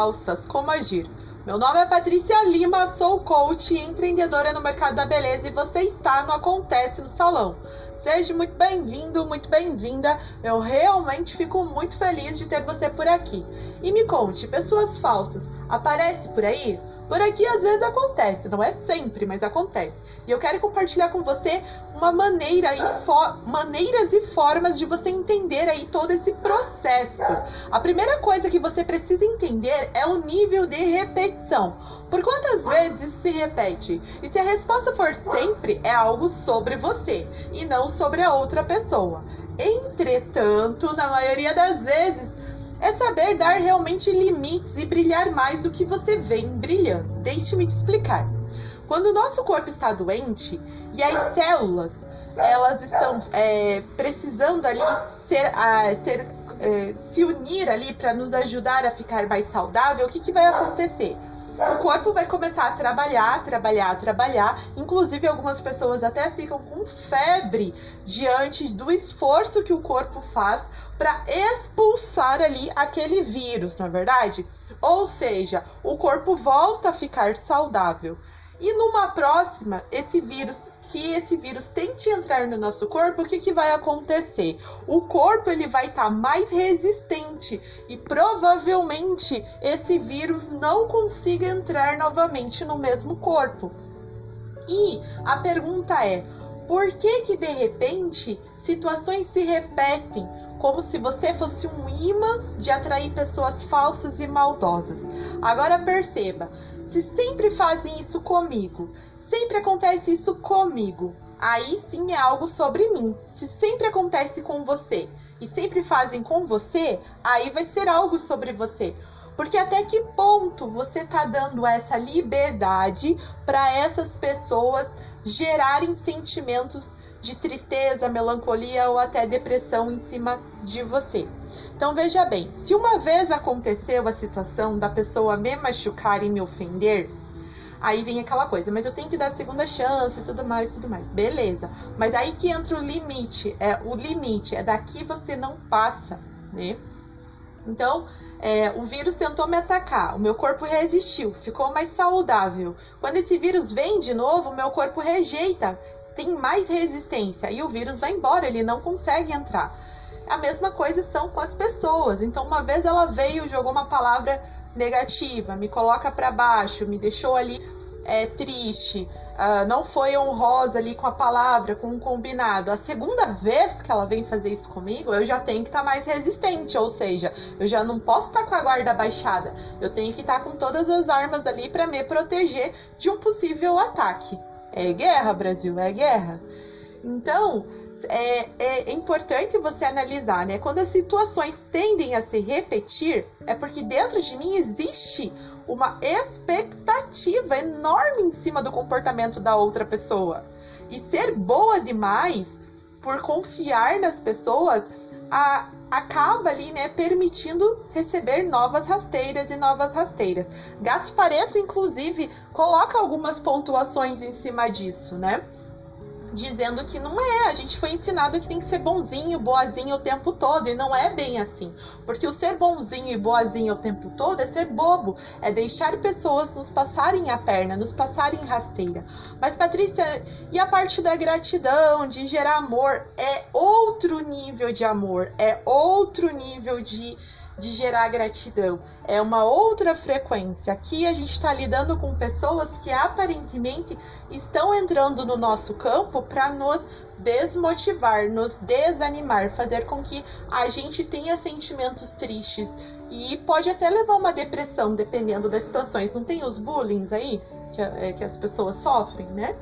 Falsas, como agir? Meu nome é Patrícia Lima, sou coach e empreendedora no mercado da beleza e você está no Acontece no Salão. Seja muito bem-vindo, muito bem-vinda. Eu realmente fico muito feliz de ter você por aqui. E me conte, pessoas falsas aparece por aí? Por aqui às vezes acontece, não é sempre, mas acontece. E eu quero compartilhar com você uma maneira e maneiras e formas de você entender aí todo esse processo. A primeira coisa que você precisa entender é o nível de repetição. Por quantas vezes isso se repete? E se a resposta for sempre, é algo sobre você e não sobre a outra pessoa. Entretanto, na maioria das vezes, é saber dar realmente limites e brilhar mais do que você vem brilhando. Deixe-me te explicar. Quando o nosso corpo está doente e as células elas estão é, precisando ali ser, a, ser é, se unir ali para nos ajudar a ficar mais saudável, o que, que vai acontecer? O corpo vai começar a trabalhar, trabalhar, trabalhar. Inclusive, algumas pessoas até ficam com febre diante do esforço que o corpo faz para expulsar ali aquele vírus, não é verdade? Ou seja, o corpo volta a ficar saudável. E numa próxima, esse vírus, que esse vírus tente entrar no nosso corpo, o que, que vai acontecer? O corpo ele vai estar tá mais resistente e provavelmente esse vírus não consiga entrar novamente no mesmo corpo. E a pergunta é: por que que de repente situações se repetem? Como se você fosse um imã de atrair pessoas falsas e maldosas. Agora perceba, se sempre fazem isso comigo, sempre acontece isso comigo, aí sim é algo sobre mim. Se sempre acontece com você e sempre fazem com você, aí vai ser algo sobre você. Porque até que ponto você está dando essa liberdade para essas pessoas gerarem sentimentos de tristeza, melancolia ou até depressão em cima de você. Então veja bem, se uma vez aconteceu a situação da pessoa me machucar e me ofender, aí vem aquela coisa, mas eu tenho que dar segunda chance e tudo mais, tudo mais. Beleza. Mas aí que entra o limite, é o limite é daqui você não passa, né? Então, é, o vírus tentou me atacar, o meu corpo resistiu, ficou mais saudável. Quando esse vírus vem de novo, o meu corpo rejeita tem mais resistência e o vírus vai embora, ele não consegue entrar. A mesma coisa são com as pessoas. Então, uma vez ela veio, jogou uma palavra negativa, me coloca para baixo, me deixou ali é, triste, uh, não foi honrosa ali com a palavra, com o combinado. A segunda vez que ela vem fazer isso comigo, eu já tenho que estar tá mais resistente, ou seja, eu já não posso estar tá com a guarda baixada. Eu tenho que estar tá com todas as armas ali para me proteger de um possível ataque. É guerra, Brasil, é guerra. Então, é, é, importante você analisar, né? Quando as situações tendem a se repetir, é porque dentro de mim existe uma expectativa enorme em cima do comportamento da outra pessoa. E ser boa demais por confiar nas pessoas a, acaba ali, né, permitindo receber novas rasteiras e novas rasteiras. Gaspareto, inclusive, coloca algumas pontuações em cima disso, né? Dizendo que não é, a gente foi ensinado que tem que ser bonzinho, boazinho o tempo todo, e não é bem assim. Porque o ser bonzinho e boazinho o tempo todo é ser bobo, é deixar pessoas nos passarem a perna, nos passarem rasteira. Mas, Patrícia, e a parte da gratidão, de gerar amor, é outro nível de amor, é outro nível de de gerar gratidão. É uma outra frequência. Aqui a gente está lidando com pessoas que aparentemente estão entrando no nosso campo para nos desmotivar, nos desanimar, fazer com que a gente tenha sentimentos tristes e pode até levar uma depressão, dependendo das situações. Não tem os bullying aí que, é, que as pessoas sofrem, né?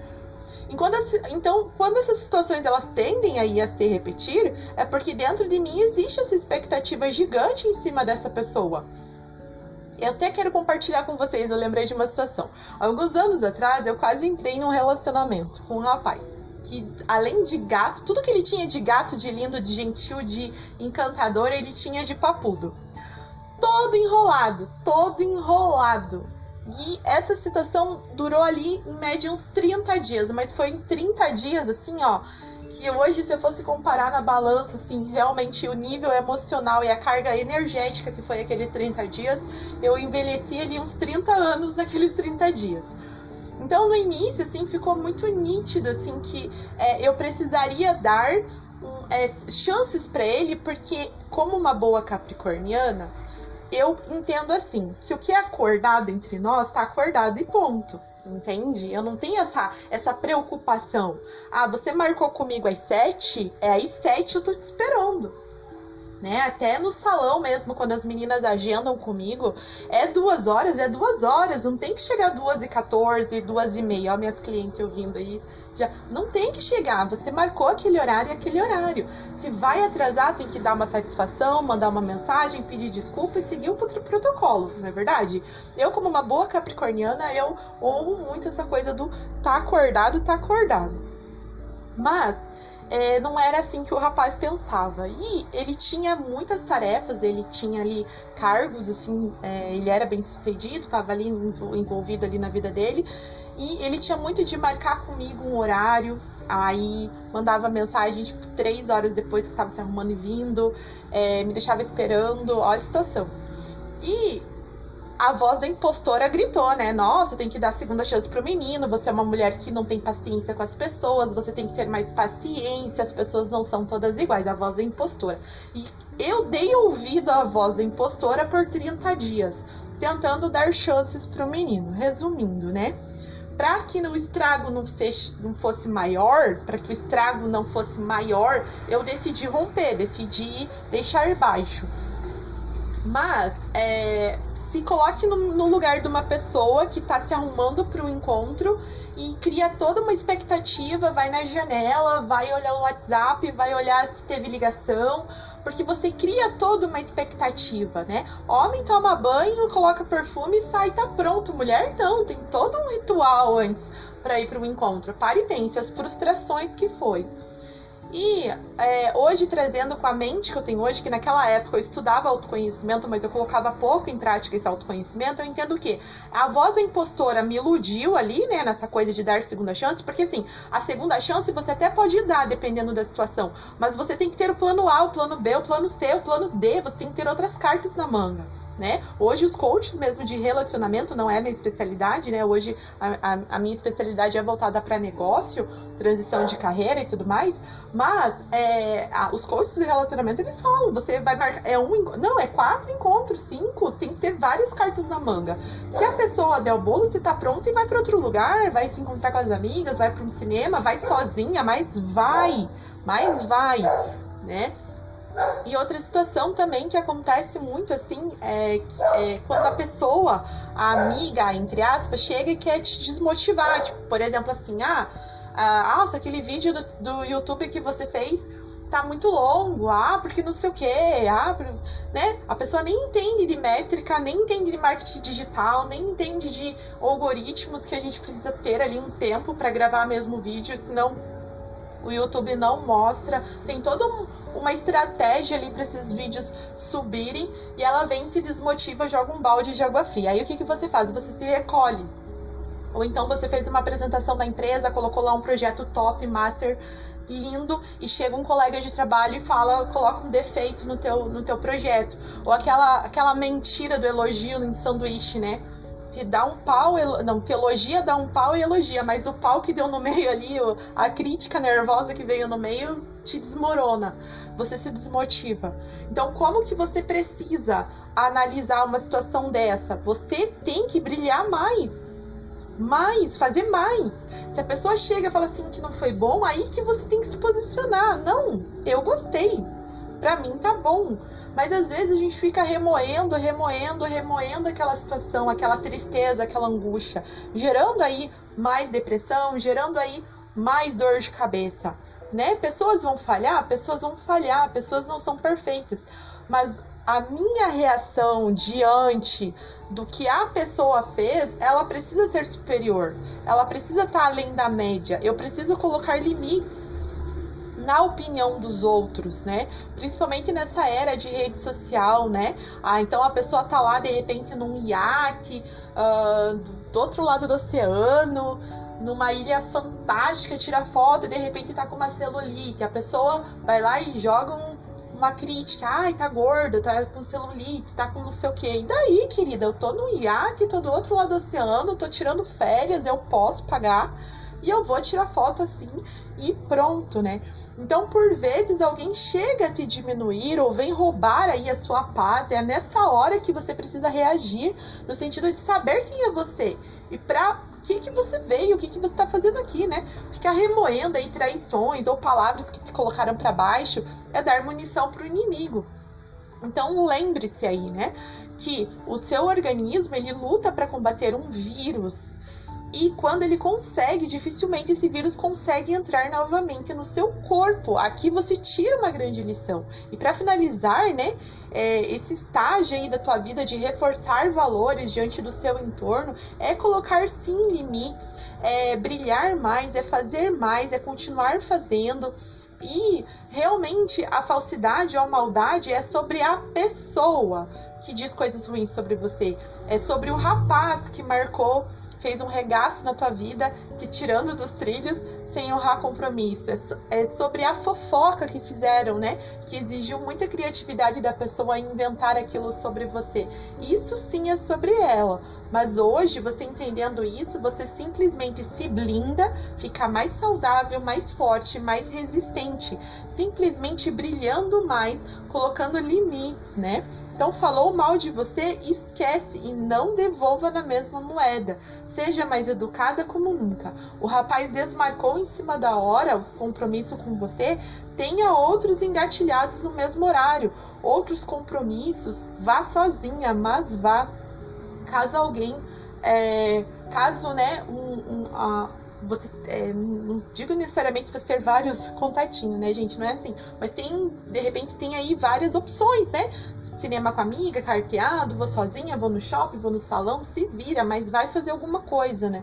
Então, quando essas situações elas tendem aí a se repetir, é porque dentro de mim existe essa expectativa gigante em cima dessa pessoa. Eu até quero compartilhar com vocês, eu lembrei de uma situação. Alguns anos atrás, eu quase entrei num relacionamento com um rapaz que além de gato, tudo que ele tinha de gato, de lindo, de gentil, de encantador, ele tinha de papudo. Todo enrolado, todo enrolado. E essa situação durou ali em média uns 30 dias, mas foi em 30 dias assim, ó, que hoje, se eu fosse comparar na balança, assim, realmente o nível emocional e a carga energética que foi aqueles 30 dias, eu envelheci ali uns 30 anos naqueles 30 dias. Então, no início, assim, ficou muito nítido, assim, que é, eu precisaria dar um, é, chances para ele, porque, como uma boa capricorniana, eu entendo assim, que o que é acordado entre nós, tá acordado e ponto. Entende? Eu não tenho essa, essa preocupação. Ah, você marcou comigo às sete? É às sete eu tô te esperando né? Até no salão mesmo, quando as meninas agendam comigo, é duas horas, é duas horas, não tem que chegar duas e quatorze, duas e meia, ó, minhas clientes ouvindo aí. Já, não tem que chegar, você marcou aquele horário e aquele horário. Se vai atrasar, tem que dar uma satisfação, mandar uma mensagem, pedir desculpa e seguir o protocolo, não é verdade? Eu, como uma boa capricorniana, eu honro muito essa coisa do tá acordado, tá acordado. Mas é, não era assim que o rapaz pensava. E ele tinha muitas tarefas, ele tinha ali cargos, assim, é, ele era bem sucedido, estava ali envolvido ali na vida dele. E ele tinha muito de marcar comigo um horário, aí mandava mensagem tipo três horas depois que estava se arrumando e vindo, é, me deixava esperando, olha a situação. E a voz da impostora gritou, né? Nossa, tem que dar segunda chance pro menino. Você é uma mulher que não tem paciência com as pessoas. Você tem que ter mais paciência. As pessoas não são todas iguais. A voz da impostora. E eu dei ouvido à voz da impostora por 30 dias, tentando dar chances pro menino. Resumindo, né? Para que o estrago não, seja, não fosse maior, para que o estrago não fosse maior, eu decidi romper, decidi deixar baixo. Mas é, se coloque no, no lugar de uma pessoa que está se arrumando para o encontro e cria toda uma expectativa, vai na janela, vai olhar o WhatsApp, vai olhar se teve ligação, porque você cria toda uma expectativa, né? Homem toma banho, coloca perfume e sai, tá pronto. Mulher não, tem todo um ritual antes para ir para o encontro. Pare e pense as frustrações que foi. E é, hoje, trazendo com a mente que eu tenho hoje, que naquela época eu estudava autoconhecimento, mas eu colocava pouco em prática esse autoconhecimento, eu entendo que a voz da impostora me iludiu ali, né, nessa coisa de dar segunda chance, porque assim, a segunda chance você até pode dar, dependendo da situação, mas você tem que ter o plano A, o plano B, o plano C, o plano D, você tem que ter outras cartas na manga né? Hoje os coaches mesmo de relacionamento não é minha especialidade, né? Hoje a, a, a minha especialidade é voltada para negócio, transição de carreira e tudo mais. Mas é, a, os coaches de relacionamento eles falam, você vai marcar é um, não é quatro encontros, cinco, tem que ter várias cartas na manga. Se a pessoa der o bolo, você tá pronto e vai para outro lugar, vai se encontrar com as amigas, vai para um cinema, vai sozinha, mas vai, mas vai, né? E outra situação também que acontece muito assim é, é, quando a pessoa, a amiga, entre aspas, chega e quer te desmotivar. Tipo, por exemplo, assim, ah, ah nossa, aquele vídeo do, do YouTube que você fez tá muito longo, ah, porque não sei o que, ah, né? A pessoa nem entende de métrica, nem entende de marketing digital, nem entende de algoritmos que a gente precisa ter ali um tempo para gravar mesmo vídeo, senão o YouTube não mostra. Tem todo um uma estratégia ali para esses vídeos subirem e ela vem te desmotiva, joga um balde de água fria. Aí o que, que você faz? Você se recolhe. Ou então você fez uma apresentação da empresa, colocou lá um projeto top, master, lindo, e chega um colega de trabalho e fala, coloca um defeito no teu, no teu projeto. Ou aquela, aquela mentira do elogio em sanduíche, né? Te dá um pau, não, te elogia, dá um pau e elogia, mas o pau que deu no meio ali, a crítica nervosa que veio no meio, te desmorona, você se desmotiva. Então, como que você precisa analisar uma situação dessa? Você tem que brilhar mais. Mais, fazer mais. Se a pessoa chega e fala assim que não foi bom, aí que você tem que se posicionar. Não, eu gostei. Pra mim tá bom. Mas às vezes a gente fica remoendo, remoendo, remoendo aquela situação, aquela tristeza, aquela angústia, gerando aí mais depressão, gerando aí mais dor de cabeça né? Pessoas vão falhar, pessoas vão falhar, pessoas não são perfeitas. Mas a minha reação diante do que a pessoa fez, ela precisa ser superior. Ela precisa estar além da média. Eu preciso colocar limites na opinião dos outros, né? Principalmente nessa era de rede social, né? Ah, então a pessoa tá lá de repente num iate uh, do outro lado do oceano, numa ilha fantástica, tira foto e de repente tá com uma celulite. A pessoa vai lá e joga um, uma crítica. Ai, tá gorda, tá com celulite, tá com não sei o quê. E daí, querida? Eu tô no iate, tô do outro lado do oceano, tô tirando férias, eu posso pagar e eu vou tirar foto assim e pronto, né? Então, por vezes, alguém chega a te diminuir ou vem roubar aí a sua paz. É nessa hora que você precisa reagir, no sentido de saber quem é você e para que, que você veio, o que, que você está fazendo aqui, né? Ficar remoendo aí traições ou palavras que te colocaram para baixo é dar munição para o inimigo. Então lembre-se aí, né, que o seu organismo ele luta para combater um vírus e quando ele consegue, dificilmente esse vírus consegue entrar novamente no seu corpo. Aqui você tira uma grande lição. E para finalizar, né, é, esse estágio aí da tua vida de reforçar valores diante do seu entorno é colocar sim limites, é brilhar mais, é fazer mais, é continuar fazendo. E realmente a falsidade ou a maldade é sobre a pessoa que diz coisas ruins sobre você. É sobre o rapaz que marcou fez um regaço na tua vida, te tirando dos trilhos sem honrar compromisso. É, é sobre a fofoca que fizeram, né? Que exigiu muita criatividade da pessoa inventar aquilo sobre você. Isso sim é sobre ela. Mas hoje, você entendendo isso, você simplesmente se blinda, fica mais saudável, mais forte, mais resistente, simplesmente brilhando mais, colocando limites, né? Então, falou mal de você, esquece e não devolva na mesma moeda. Seja mais educada como nunca. O rapaz desmarcou em cima da hora o compromisso com você, tenha outros engatilhados no mesmo horário, outros compromissos, vá sozinha, mas vá caso alguém, é, caso, né, um, um, a, você, é, não digo necessariamente você ter vários contatinhos, né, gente, não é assim, mas tem, de repente, tem aí várias opções, né, cinema com amiga, carteado, vou sozinha, vou no shopping, vou no salão, se vira, mas vai fazer alguma coisa, né,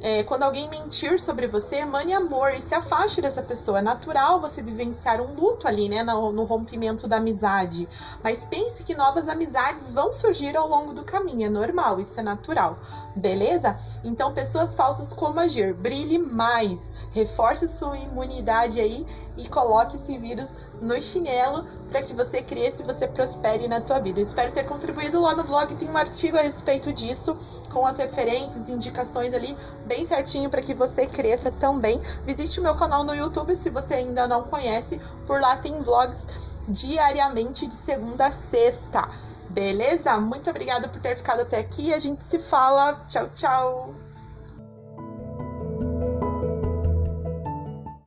é, quando alguém mentir sobre você, mane amor e se afaste dessa pessoa. É natural você vivenciar um luto ali, né, no, no, rompimento da amizade. Mas pense que novas amizades vão surgir ao longo do caminho. É normal, isso é natural. Beleza? Então, pessoas falsas, como agir? Brilhe mais. Reforce sua imunidade aí e coloque esse vírus no chinelo para que você cresça e você prospere na tua vida. Eu espero ter contribuído lá no blog, tem um artigo a respeito disso, com as referências, indicações ali, bem certinho para que você cresça também. Visite o meu canal no YouTube se você ainda não conhece, por lá tem vlogs diariamente de segunda a sexta. Beleza? Muito obrigada por ter ficado até aqui. A gente se fala. Tchau, tchau.